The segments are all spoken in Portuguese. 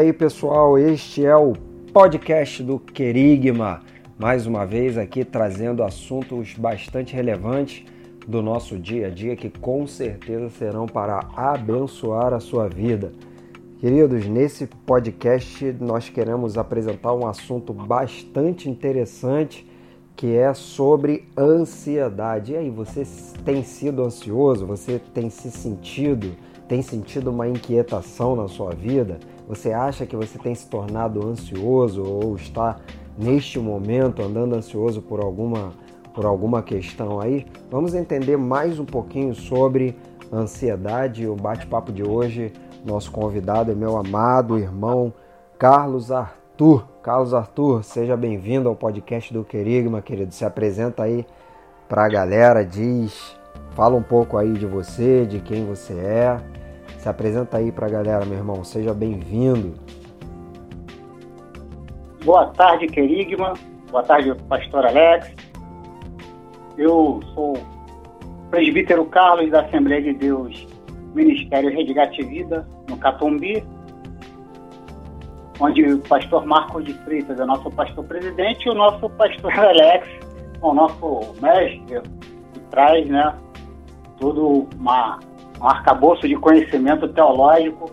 aí, pessoal, este é o podcast do Querigma. Mais uma vez aqui trazendo assuntos bastante relevantes do nosso dia a dia que com certeza serão para abençoar a sua vida. Queridos, nesse podcast nós queremos apresentar um assunto bastante interessante que é sobre ansiedade. E aí, você tem sido ansioso? Você tem se sentido, tem sentido uma inquietação na sua vida? Você acha que você tem se tornado ansioso ou está neste momento andando ansioso por alguma por alguma questão aí? Vamos entender mais um pouquinho sobre ansiedade. O bate-papo de hoje, nosso convidado é meu amado irmão Carlos Arthur. Carlos Arthur, seja bem-vindo ao podcast do Querigma, querido. Se apresenta aí para a galera, diz, fala um pouco aí de você, de quem você é. Se apresenta aí para a galera, meu irmão. Seja bem-vindo. Boa tarde, Querigma. Boa tarde, pastor Alex. Eu sou presbítero Carlos da Assembleia de Deus, Ministério Resgate Vida, no Catumbi, onde o pastor Marcos de Freitas é nosso pastor presidente e o nosso pastor Alex é o nosso mestre, que traz né, todo uma, um arcabouço de conhecimento teológico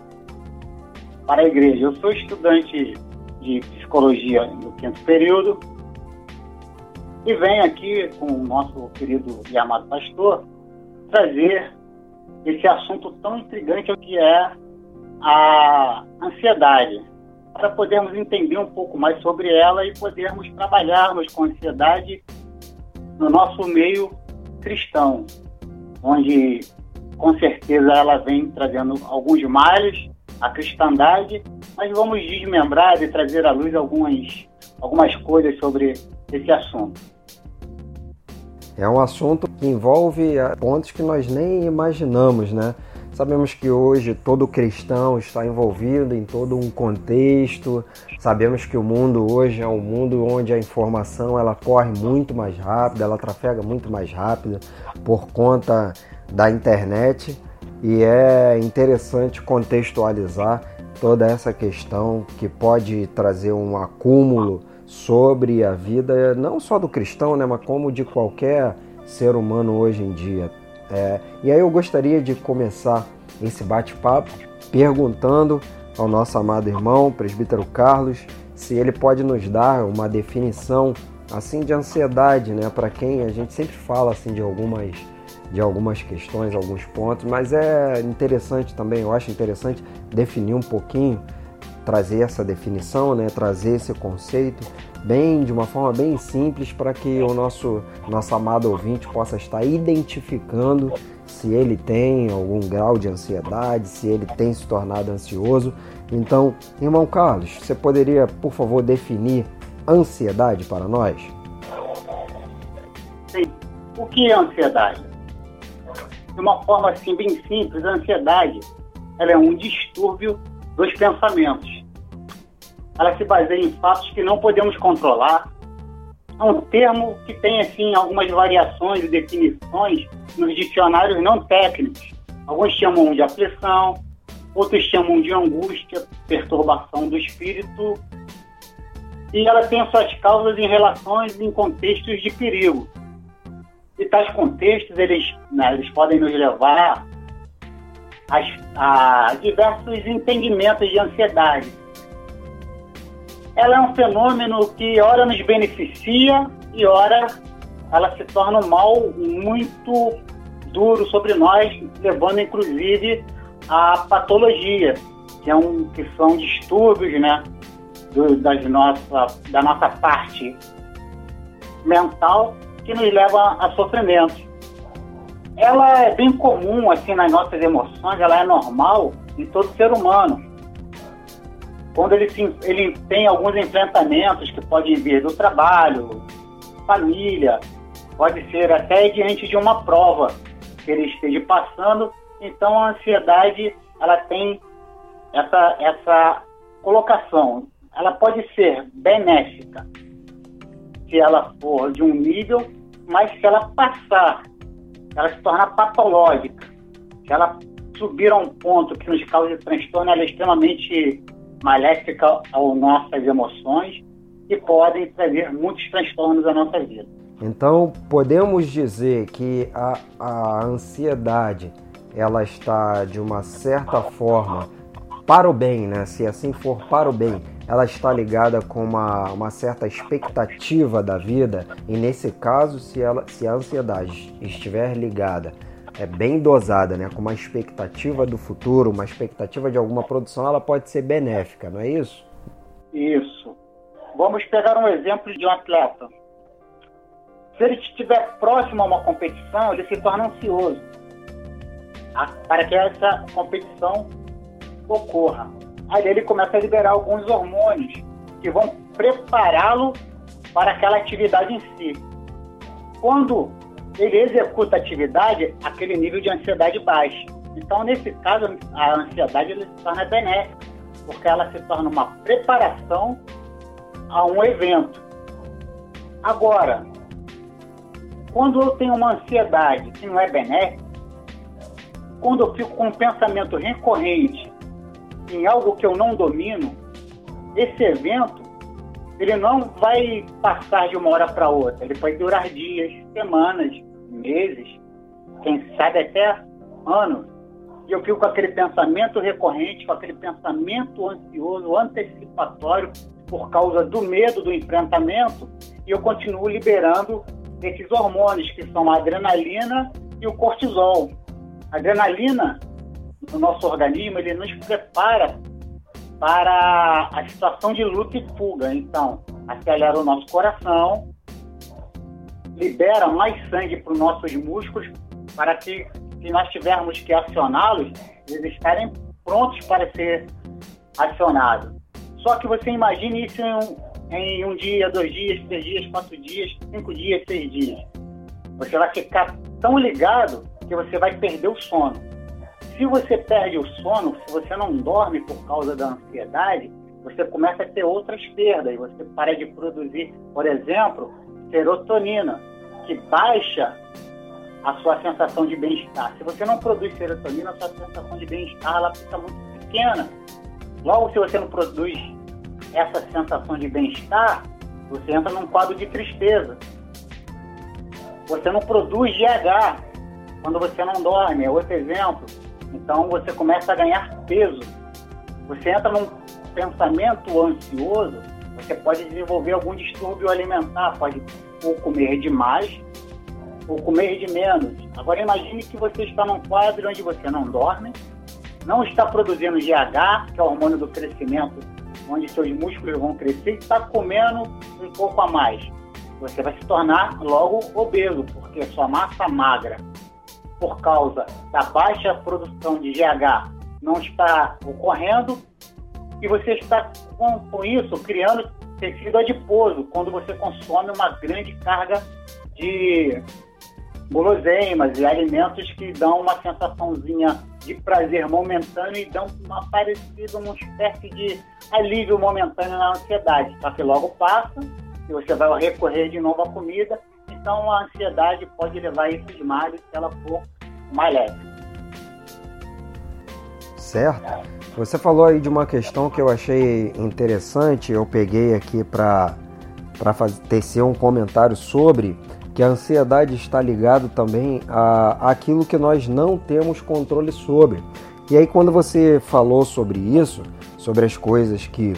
para a igreja. Eu sou estudante de psicologia no quinto período e venho aqui com o nosso querido e amado pastor trazer esse assunto tão intrigante que é a ansiedade para podermos entender um pouco mais sobre ela e podermos trabalharmos com ansiedade no nosso meio cristão, onde com certeza ela vem trazendo alguns males à cristandade, mas vamos desmembrar e trazer à luz algumas, algumas coisas sobre esse assunto. É um assunto que envolve pontos que nós nem imaginamos, né? Sabemos que hoje todo cristão está envolvido em todo um contexto. Sabemos que o mundo hoje é um mundo onde a informação ela corre muito mais rápido, ela trafega muito mais rápido por conta da internet e é interessante contextualizar toda essa questão que pode trazer um acúmulo sobre a vida não só do cristão, né, mas como de qualquer ser humano hoje em dia. É, e aí eu gostaria de começar esse bate-papo perguntando ao nosso amado irmão, presbítero Carlos, se ele pode nos dar uma definição assim de ansiedade, né, para quem a gente sempre fala assim de algumas de algumas questões, alguns pontos, mas é interessante também, eu acho interessante definir um pouquinho, trazer essa definição, né, trazer esse conceito bem de uma forma bem simples para que o nosso nosso amado ouvinte possa estar identificando se ele tem algum grau de ansiedade, se ele tem se tornado ansioso. Então, irmão Carlos, você poderia, por favor, definir ansiedade para nós? Sim. O que é ansiedade? De uma forma assim bem simples, a ansiedade ela é um distúrbio dos pensamentos ela se baseia em fatos que não podemos controlar. É um termo que tem assim algumas variações e definições nos dicionários não técnicos. Alguns chamam de aflição, outros chamam de angústia, perturbação do espírito. E ela tem suas causas em relações em contextos de perigo. E tais contextos eles, né, eles podem nos levar a, a diversos entendimentos de ansiedade. Ela é um fenômeno que ora nos beneficia e ora ela se torna um mal muito duro sobre nós, levando inclusive a patologia, que, é um, que são distúrbios né, do, das nossa, da nossa parte mental que nos leva a sofrimento. Ela é bem comum assim nas nossas emoções, ela é normal em todo ser humano quando ele, se, ele tem alguns enfrentamentos que podem vir do trabalho, família, pode ser até diante de uma prova que ele esteja passando. Então a ansiedade ela tem essa, essa colocação. Ela pode ser benéfica se ela for de um nível, mas se ela passar, ela se tornar patológica, se ela subir a um ponto que nos cause transtorno, ela é extremamente maléfica às nossas emoções e podem trazer muitos transtornos à nossa vida. Então, podemos dizer que a, a ansiedade ela está de uma certa forma para o bem, né? Se assim for para o bem, ela está ligada com uma, uma certa expectativa da vida e nesse caso, se, ela, se a ansiedade estiver ligada é bem dosada, né, com uma expectativa do futuro, uma expectativa de alguma produção, ela pode ser benéfica, não é isso? Isso. Vamos pegar um exemplo de um atleta. Se ele estiver próximo a uma competição, ele se torna ansioso para que essa competição ocorra. Aí ele começa a liberar alguns hormônios que vão prepará-lo para aquela atividade em si. Quando ele executa a atividade, aquele nível de ansiedade baixa. Então, nesse caso, a ansiedade se torna benéfica, porque ela se torna uma preparação a um evento. Agora, quando eu tenho uma ansiedade que não é benéfica, quando eu fico com um pensamento recorrente em algo que eu não domino, esse evento ele não vai passar de uma hora para outra. Ele pode durar dias, semanas, meses, quem sabe até anos. E eu fico com aquele pensamento recorrente, com aquele pensamento ansioso, antecipatório, por causa do medo do enfrentamento, e eu continuo liberando esses hormônios, que são a adrenalina e o cortisol. A adrenalina no nosso organismo, ele nos prepara para a situação de luta e fuga. Então, acelera o nosso coração, libera mais sangue para os nossos músculos, para que, se nós tivermos que acioná-los, eles estarem prontos para ser acionados. Só que você imagine isso em um, em um dia, dois dias, três dias, quatro dias, cinco dias, seis dias. Você vai ficar tão ligado que você vai perder o sono. Se você perde o sono, se você não dorme por causa da ansiedade, você começa a ter outras perdas. Você para de produzir, por exemplo, serotonina, que baixa a sua sensação de bem-estar. Se você não produz serotonina, a sua sensação de bem-estar ela fica muito pequena. Logo, se você não produz essa sensação de bem-estar, você entra num quadro de tristeza. Você não produz GH quando você não dorme, é outro exemplo. Então você começa a ganhar peso. Você entra num pensamento ansioso, você pode desenvolver algum distúrbio alimentar, pode ou comer demais ou comer de menos. Agora imagine que você está num quadro onde você não dorme, não está produzindo GH, que é o hormônio do crescimento, onde seus músculos vão crescer, e está comendo um pouco a mais. Você vai se tornar logo obeso, porque sua massa magra, por causa da baixa produção de GH, não está ocorrendo, e você está com, com isso criando tecido adiposo, quando você consome uma grande carga de guloseimas e alimentos que dão uma sensaçãozinha de prazer momentâneo e dão uma parecida, uma espécie de alívio momentâneo na ansiedade. Só que logo passa e você vai recorrer de novo à comida, então a ansiedade pode levar a esses males se ela for mais leve. Certo. Você falou aí de uma questão que eu achei interessante, eu peguei aqui para tecer um comentário sobre que a ansiedade está ligado também a aquilo que nós não temos controle sobre. E aí quando você falou sobre isso, sobre as coisas que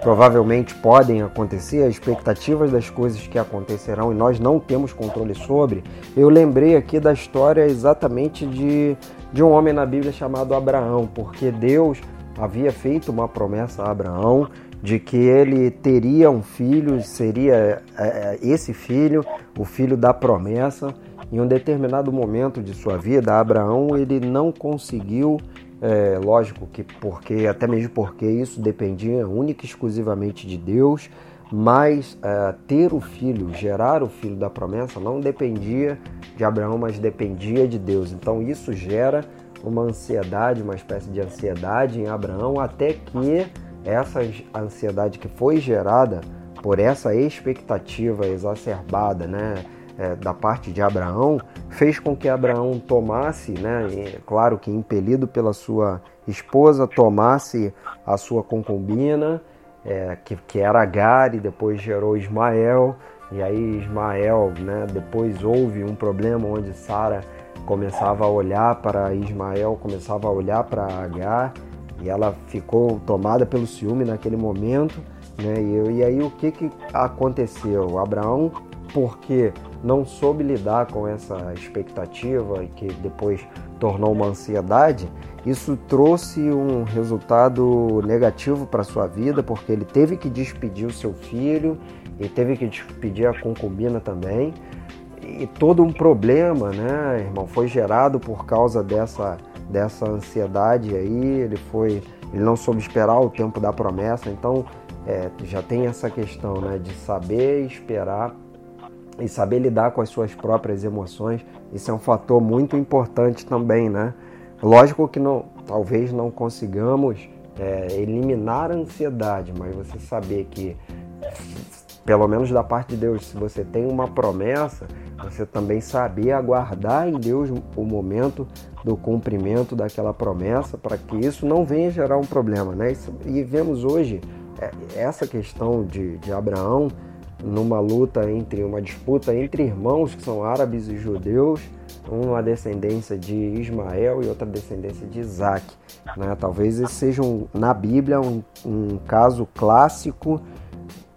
provavelmente podem acontecer, as expectativas das coisas que acontecerão e nós não temos controle sobre, eu lembrei aqui da história exatamente de de um homem na Bíblia chamado Abraão, porque Deus havia feito uma promessa a Abraão de que ele teria um filho, seria é, é, esse filho, o filho da promessa. Em um determinado momento de sua vida, Abraão ele não conseguiu, é, lógico que porque até mesmo porque isso dependia única e exclusivamente de Deus, mas é, ter o filho, gerar o filho da promessa, não dependia de Abraão, mas dependia de Deus. Então isso gera uma ansiedade, uma espécie de ansiedade em Abraão, até que essa ansiedade que foi gerada por essa expectativa exacerbada, né? É, da parte de Abraão fez com que Abraão tomasse, né, claro que impelido pela sua esposa, tomasse a sua concubina, é, que, que era Agar, e depois gerou Ismael. E aí Ismael, né, depois houve um problema onde Sara começava a olhar para Ismael, começava a olhar para Agar, e ela ficou tomada pelo ciúme naquele momento. Né? E, e aí o que, que aconteceu? Abraão, porque não soube lidar com essa expectativa e que depois tornou uma ansiedade, isso trouxe um resultado negativo para sua vida, porque ele teve que despedir o seu filho e teve que despedir a concubina também. E todo um problema, né, irmão, foi gerado por causa dessa, dessa ansiedade aí. Ele foi, ele não soube esperar o tempo da promessa. Então, é, já tem essa questão, né, de saber esperar e saber lidar com as suas próprias emoções. Isso é um fator muito importante também, né? Lógico que não, talvez não consigamos é, eliminar a ansiedade, mas você saber que, pelo menos da parte de Deus, se você tem uma promessa, você também saber aguardar em Deus o momento do cumprimento daquela promessa para que isso não venha gerar um problema, né? E vemos hoje é, essa questão de, de Abraão numa luta entre uma disputa entre irmãos que são árabes e judeus, uma descendência de Ismael e outra descendência de Isaac. Né? Talvez esse seja um, na Bíblia um, um caso clássico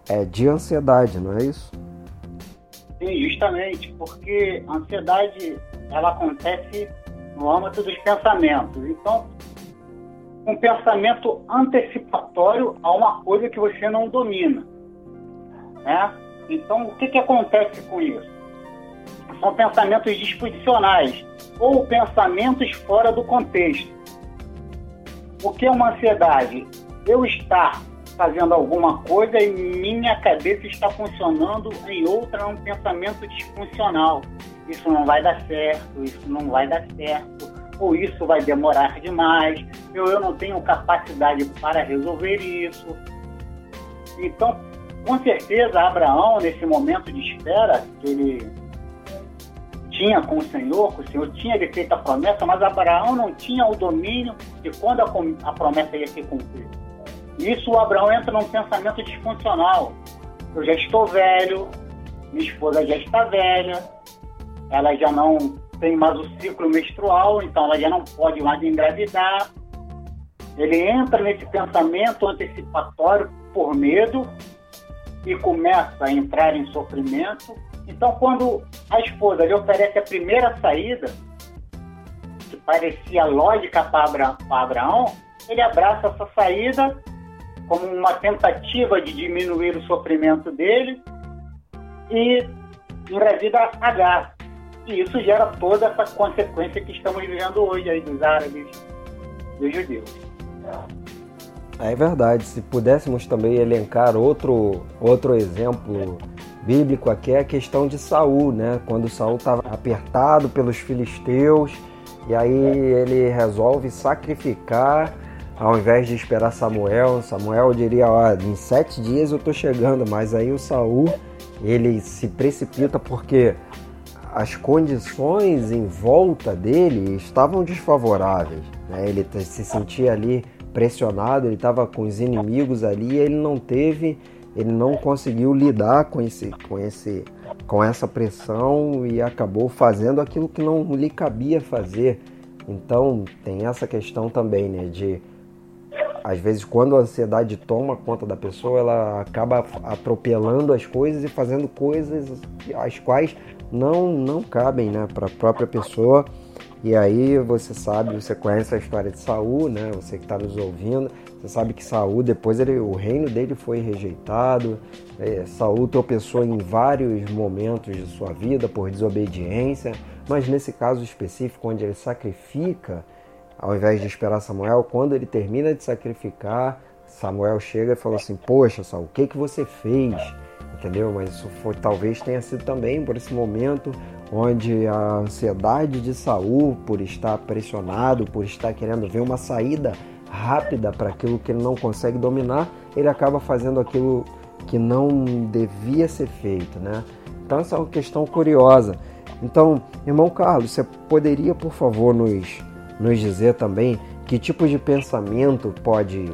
é, de ansiedade, não é isso? Sim, justamente, porque a ansiedade ela acontece no âmbito dos pensamentos. Então, um pensamento antecipatório a uma coisa que você não domina. Né? Então, o que, que acontece com isso? São pensamentos disposicionais ou pensamentos fora do contexto. O que é uma ansiedade? Eu estar fazendo alguma coisa e minha cabeça está funcionando em outra, um pensamento disfuncional. Isso não vai dar certo, isso não vai dar certo, ou isso vai demorar demais, ou eu não tenho capacidade para resolver isso. Então, com certeza, Abraão, nesse momento de espera que ele tinha com o Senhor, que o Senhor tinha lhe feito a promessa, mas Abraão não tinha o domínio de quando a, a promessa ia ser cumprida. Isso Abraão entra num pensamento disfuncional. Eu já estou velho, minha esposa já está velha, ela já não tem mais o ciclo menstrual, então ela já não pode mais engravidar. Ele entra nesse pensamento antecipatório por medo e começa a entrar em sofrimento. Então, quando a esposa lhe oferece a primeira saída, que parecia lógica para Abraão, ele abraça essa saída como uma tentativa de diminuir o sofrimento dele e engravida Agar. E isso gera toda essa consequência que estamos vivendo hoje aí dos árabes, dos judeus. É verdade. Se pudéssemos também elencar outro, outro exemplo bíblico aqui é a questão de Saul, né? Quando Saul estava apertado pelos filisteus e aí ele resolve sacrificar ao invés de esperar Samuel. Samuel diria, ó, em sete dias eu tô chegando, mas aí o Saul ele se precipita porque as condições em volta dele estavam desfavoráveis. Né? Ele se sentia ali pressionado, ele estava com os inimigos ali, ele não teve, ele não conseguiu lidar com esse, com esse, com essa pressão e acabou fazendo aquilo que não lhe cabia fazer. Então tem essa questão também, né, de às vezes quando a ansiedade toma conta da pessoa, ela acaba atropelando as coisas e fazendo coisas as quais não não cabem, né, para a própria pessoa e aí você sabe, você conhece a história de Saul, né? Você que está nos ouvindo, você sabe que Saul depois ele, o reino dele foi rejeitado. É, Saul tropeçou em vários momentos de sua vida por desobediência, mas nesse caso específico onde ele sacrifica, ao invés de esperar Samuel, quando ele termina de sacrificar, Samuel chega e fala assim: Poxa, Saul, o que que você fez? Entendeu? Mas isso foi, talvez tenha sido também por esse momento onde a ansiedade de Saul por estar pressionado, por estar querendo ver uma saída rápida para aquilo que ele não consegue dominar, ele acaba fazendo aquilo que não devia ser feito, né? Então essa é uma questão curiosa. Então, irmão Carlos, você poderia, por favor, nos, nos dizer também que tipo de pensamento pode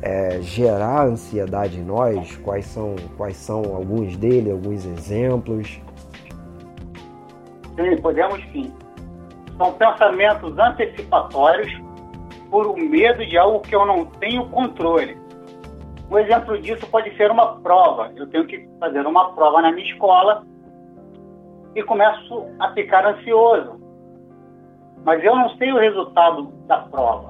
é, gerar ansiedade em nós? Quais são, quais são alguns dele, alguns exemplos? Sim, podemos sim. São pensamentos antecipatórios por um medo de algo que eu não tenho controle. Um exemplo disso pode ser uma prova. Eu tenho que fazer uma prova na minha escola e começo a ficar ansioso. Mas eu não sei o resultado da prova.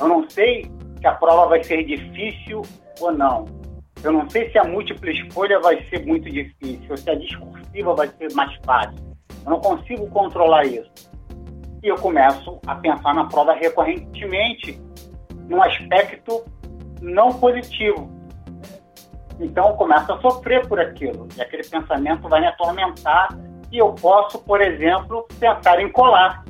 Eu não sei se a prova vai ser difícil ou não. Eu não sei se a múltipla escolha vai ser muito difícil, ou se a discursiva vai ser mais fácil. Eu não consigo controlar isso. E eu começo a pensar na prova recorrentemente, num aspecto não positivo. Então eu começo a sofrer por aquilo. E aquele pensamento vai me atormentar. E eu posso, por exemplo, pensar em colar.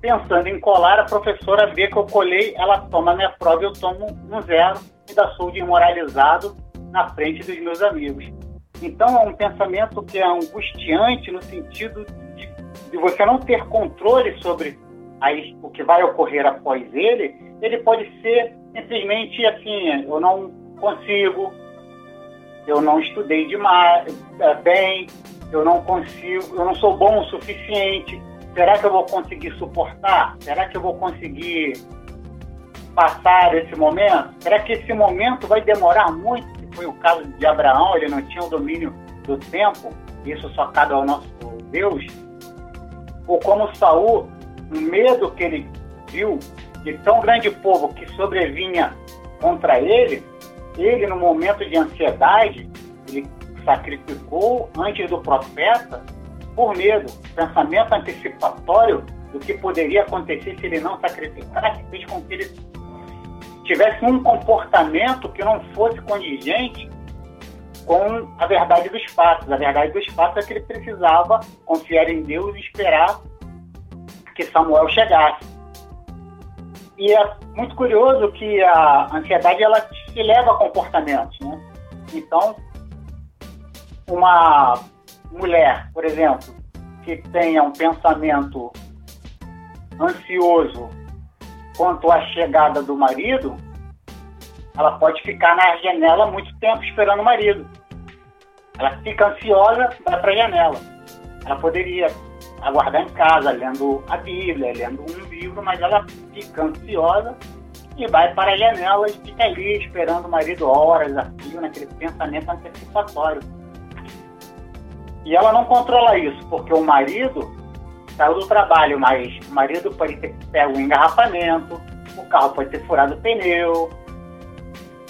Pensando em colar, a professora vê que eu colei, ela toma minha prova e eu tomo um zero. E da sou de imoralizado na frente dos meus amigos. Então é um pensamento que é angustiante no sentido de, de você não ter controle sobre aí, o que vai ocorrer após ele. Ele pode ser simplesmente assim, eu não consigo, eu não estudei demais, é, bem, eu não consigo, eu não sou bom o suficiente. Será que eu vou conseguir suportar? Será que eu vou conseguir passar esse momento? Será que esse momento vai demorar muito? Foi o caso de Abraão, ele não tinha o domínio do tempo, isso só cabe ao nosso Deus. Ou como Saul, o medo que ele viu de tão grande povo que sobrevinha contra ele, ele, no momento de ansiedade, ele sacrificou antes do profeta por medo, pensamento antecipatório do que poderia acontecer se ele não sacrificasse, fez com que ele tivesse um comportamento que não fosse condigente com a verdade dos fatos. A verdade dos fatos é que ele precisava confiar em Deus e esperar que Samuel chegasse. E é muito curioso que a ansiedade ela te leva a comportamentos, né? Então, uma mulher, por exemplo, que tenha um pensamento ansioso quanto à chegada do marido, ela pode ficar na janela muito tempo esperando o marido. Ela fica ansiosa, vai para a janela. Ela poderia aguardar em casa, lendo a Bíblia, lendo um livro, mas ela fica ansiosa e vai para a janela e fica ali esperando o marido horas a fio, naquele pensamento antecipatório. E ela não controla isso, porque o marido saiu do trabalho, mas o marido pode ter pego um engarrafamento, o carro pode ter furado o pneu,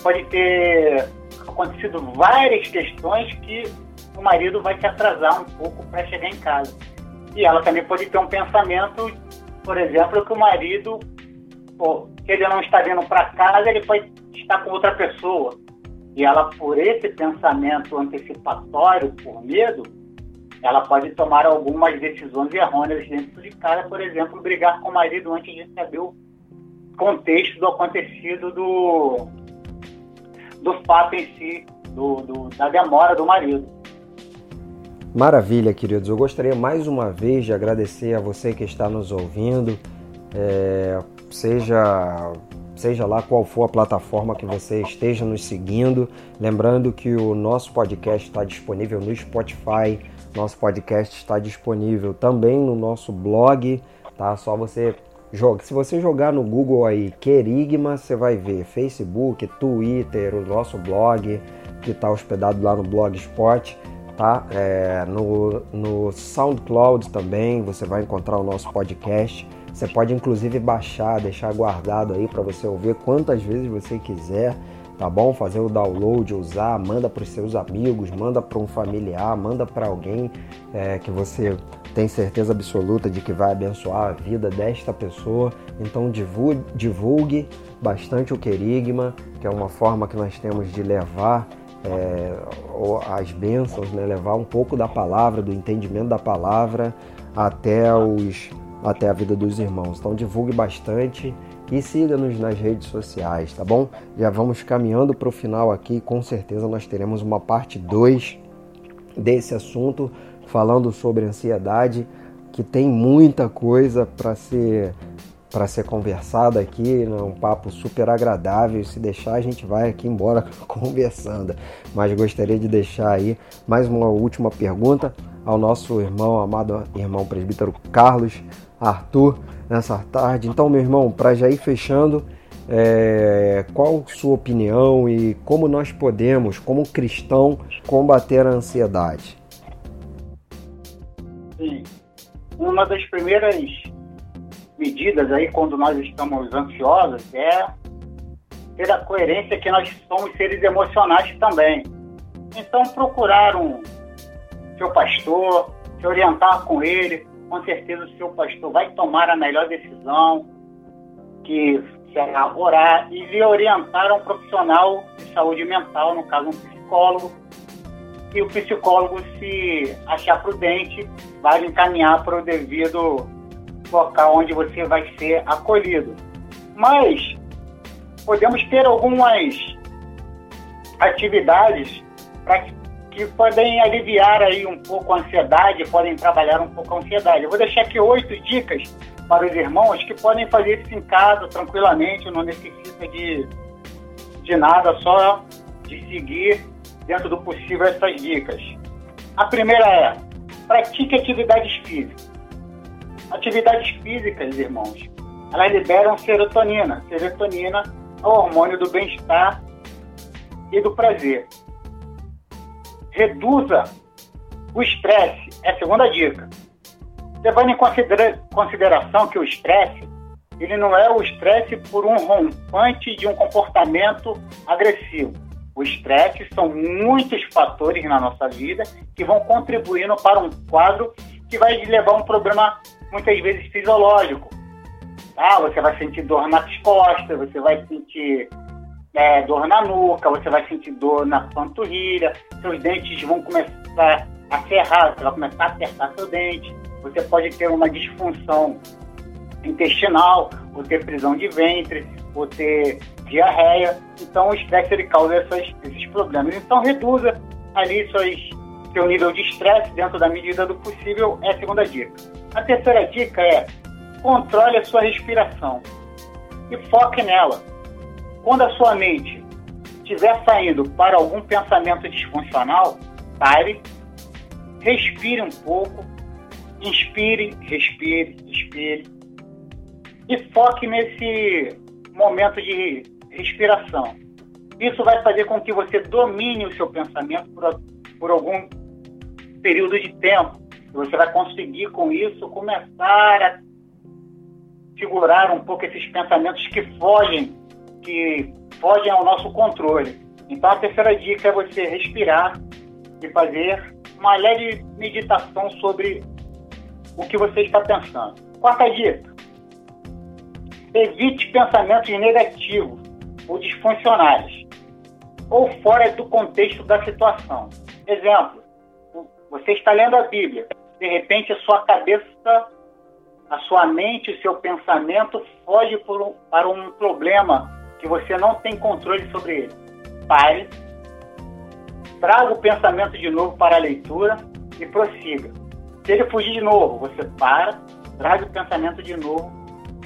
pode ter acontecido várias questões que o marido vai se atrasar um pouco para chegar em casa. E ela também pode ter um pensamento, por exemplo, que o marido, pô, que ele não está vindo para casa, ele pode estar com outra pessoa. E ela, por esse pensamento antecipatório, por medo, ela pode tomar algumas decisões errôneas dentro de casa, por exemplo, brigar com o marido antes de saber o contexto do acontecido do, do fato em si, do, do da demora do marido. Maravilha, queridos. Eu gostaria mais uma vez de agradecer a você que está nos ouvindo, é, seja seja lá qual for a plataforma que você esteja nos seguindo. Lembrando que o nosso podcast está disponível no Spotify, nosso podcast está disponível também no nosso blog, tá? Só você joga. Se você jogar no Google aí Querigma, você vai ver Facebook, Twitter, o nosso blog que está hospedado lá no Blogspot tá? É, no, no SoundCloud também você vai encontrar o nosso podcast. Você pode inclusive baixar, deixar guardado aí para você ouvir quantas vezes você quiser, tá bom? Fazer o download, usar, manda para os seus amigos, manda para um familiar, manda para alguém é, que você tem certeza absoluta de que vai abençoar a vida desta pessoa. Então divulgue, divulgue bastante o querigma, que é uma forma que nós temos de levar é, as bênçãos, né? levar um pouco da palavra, do entendimento da palavra até, os, até a vida dos irmãos. Então divulgue bastante e siga-nos nas redes sociais, tá bom? Já vamos caminhando para o final aqui, com certeza nós teremos uma parte 2 desse assunto, falando sobre ansiedade, que tem muita coisa para ser para ser conversada aqui, né? um papo super agradável. Se deixar, a gente vai aqui embora conversando. Mas gostaria de deixar aí mais uma última pergunta ao nosso irmão, amado irmão presbítero Carlos Arthur, nessa tarde. Então, meu irmão, para já ir fechando, é, qual sua opinião e como nós podemos, como cristão, combater a ansiedade? Sim. Uma das primeiras medidas aí quando nós estamos ansiosos é ter a coerência que nós somos seres emocionais também. Então procurar um seu pastor, se orientar com ele, com certeza o seu pastor vai tomar a melhor decisão, que será orar e lhe orientar um profissional de saúde mental, no caso um psicólogo, e o psicólogo, se achar prudente, vai encaminhar para o devido local onde você vai ser acolhido. Mas podemos ter algumas atividades pra, que podem aliviar aí um pouco a ansiedade, podem trabalhar um pouco a ansiedade. Eu vou deixar aqui oito dicas para os irmãos que podem fazer isso em casa tranquilamente, não necessita de, de nada, só de seguir dentro do possível essas dicas. A primeira é pratique atividades físicas. Atividades físicas, irmãos, elas liberam serotonina. Serotonina é o hormônio do bem-estar e do prazer. Reduza o estresse, é a segunda dica. Levando em consideração que o estresse, ele não é o estresse por um rompante de um comportamento agressivo. O estresse são muitos fatores na nossa vida que vão contribuindo para um quadro que vai levar a um problema muitas vezes fisiológico. Ah, você vai sentir dor nas costas, você vai sentir é, dor na nuca, você vai sentir dor na panturrilha, seus dentes vão começar a ferrar, você vai começar a apertar seu dente, você pode ter uma disfunção intestinal, ou ter prisão de ventre, ou ter diarreia. Então, o estresse ele causa essas, esses problemas. Então, reduza ali suas, seu nível de estresse dentro da medida do possível, é a segunda dica. A terceira dica é controle a sua respiração e foque nela. Quando a sua mente estiver saindo para algum pensamento disfuncional, pare, respire um pouco, inspire, respire, expire e foque nesse momento de respiração. Isso vai fazer com que você domine o seu pensamento por, por algum período de tempo. Você vai conseguir, com isso, começar a segurar um pouco esses pensamentos que fogem, que fogem ao nosso controle. Então, a terceira dica é você respirar e fazer uma leve meditação sobre o que você está pensando. Quarta dica: evite pensamentos negativos ou disfuncionais ou fora do contexto da situação. Exemplo: você está lendo a Bíblia, de repente a sua cabeça, a sua mente, o seu pensamento foge um, para um problema que você não tem controle sobre ele. Pare, traga o pensamento de novo para a leitura e prossiga. Se ele fugir de novo, você para, traga o pensamento de novo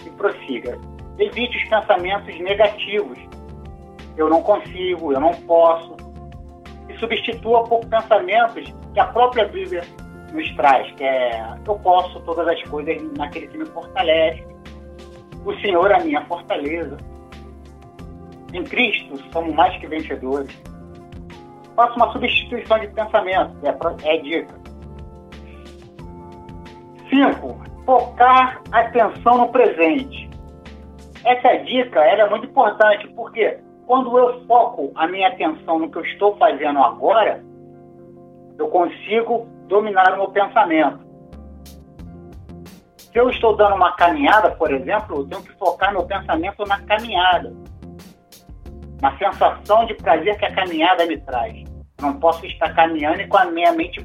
e prossiga. Evite os pensamentos negativos. Eu não consigo, eu não posso. E substitua por pensamentos que a própria Bíblia nos traz, que é eu posso todas as coisas naquele que me fortalece. O Senhor é a minha fortaleza. Em Cristo somos mais que vencedores. Faça uma substituição de pensamento, é, é dica. Cinco, focar a atenção no presente. Essa dica é muito importante, porque quando eu foco a minha atenção no que eu estou fazendo agora, eu consigo dominar o meu pensamento. Se eu estou dando uma caminhada, por exemplo, eu tenho que focar meu pensamento na caminhada, na sensação de prazer que a caminhada me traz. Não posso estar caminhando e com a minha mente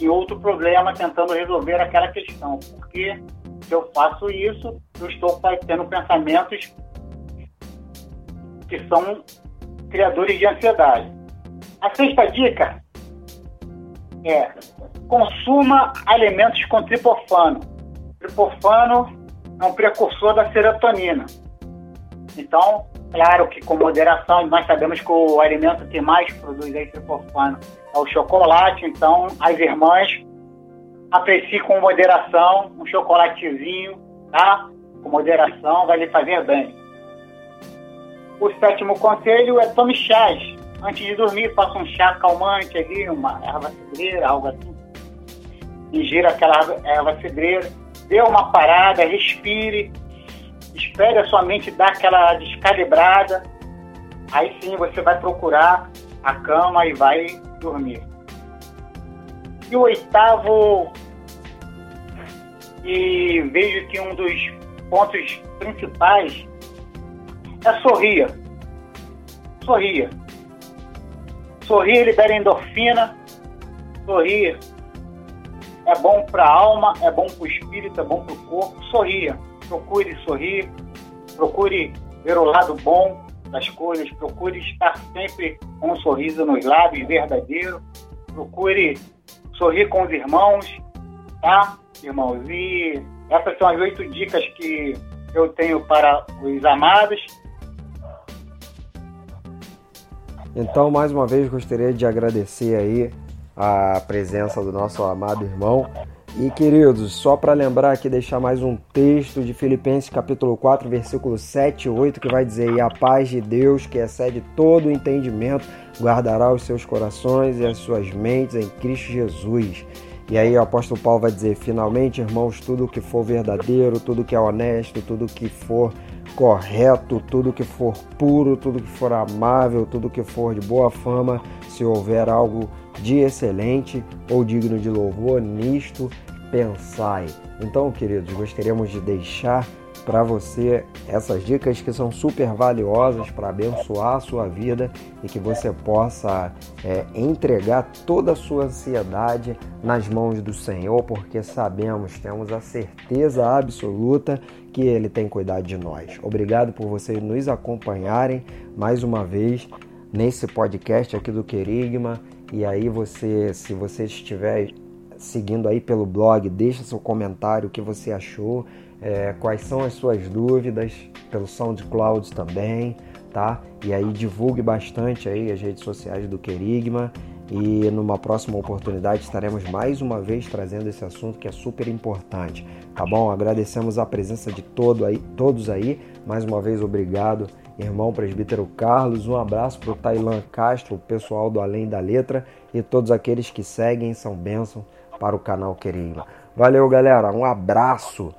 em outro problema tentando resolver aquela questão, porque se eu faço isso, eu estou tendo pensamentos que são criadores de ansiedade. A sexta dica é consuma alimentos com tripofano. Tripofano é um precursor da serotonina. Então, claro que com moderação, nós sabemos que o alimento que mais produz aí tripofano é o chocolate, então as irmãs apreciem com moderação um chocolatezinho, tá? Com moderação, vai lhe fazer bem. O sétimo conselho é tome chás. Antes de dormir, faça um chá calmante ali, uma erva cidreira, algo assim. Ingira aquela erva cidreira, dê uma parada, respire, espere a sua mente dar aquela descalibrada. Aí sim você vai procurar a cama e vai dormir. E o oitavo, e vejo que um dos pontos principais é sorria. Sorria. Sorrir libera endorfina. Sorrir é bom para a alma, é bom para o espírito, é bom para o corpo. Sorria. Procure sorrir. Procure ver o lado bom das coisas. Procure estar sempre com um sorriso nos lábios verdadeiro. Procure sorrir com os irmãos, tá, irmãos? E essas são as oito dicas que eu tenho para os amados. Então, mais uma vez, gostaria de agradecer aí a presença do nosso amado irmão. E queridos, só para lembrar aqui, deixar mais um texto de Filipenses capítulo 4, versículo 7 e 8, que vai dizer: E a paz de Deus, que excede todo o entendimento, guardará os seus corações e as suas mentes em Cristo Jesus. E aí o apóstolo Paulo vai dizer: Finalmente, irmãos, tudo que for verdadeiro, tudo que é honesto, tudo que for correto, tudo que for puro, tudo que for amável, tudo que for de boa fama, se houver algo de excelente ou digno de louvor, nisto pensai. Então, queridos, gostaríamos de deixar para você essas dicas que são super valiosas para abençoar a sua vida e que você possa é, entregar toda a sua ansiedade nas mãos do Senhor, porque sabemos, temos a certeza absoluta que Ele tem cuidado de nós. Obrigado por vocês nos acompanharem mais uma vez nesse podcast aqui do Querigma. E aí você, se você estiver seguindo aí pelo blog, deixa seu comentário o que você achou é, quais são as suas dúvidas pelo SoundCloud também, tá? E aí divulgue bastante aí as redes sociais do Querigma e numa próxima oportunidade estaremos mais uma vez trazendo esse assunto que é super importante, tá bom? Agradecemos a presença de todo aí, todos aí, mais uma vez obrigado, irmão presbítero Carlos, um abraço para o Tailan Castro, o pessoal do Além da Letra e todos aqueles que seguem são bênção para o canal Querigma. Valeu, galera, um abraço.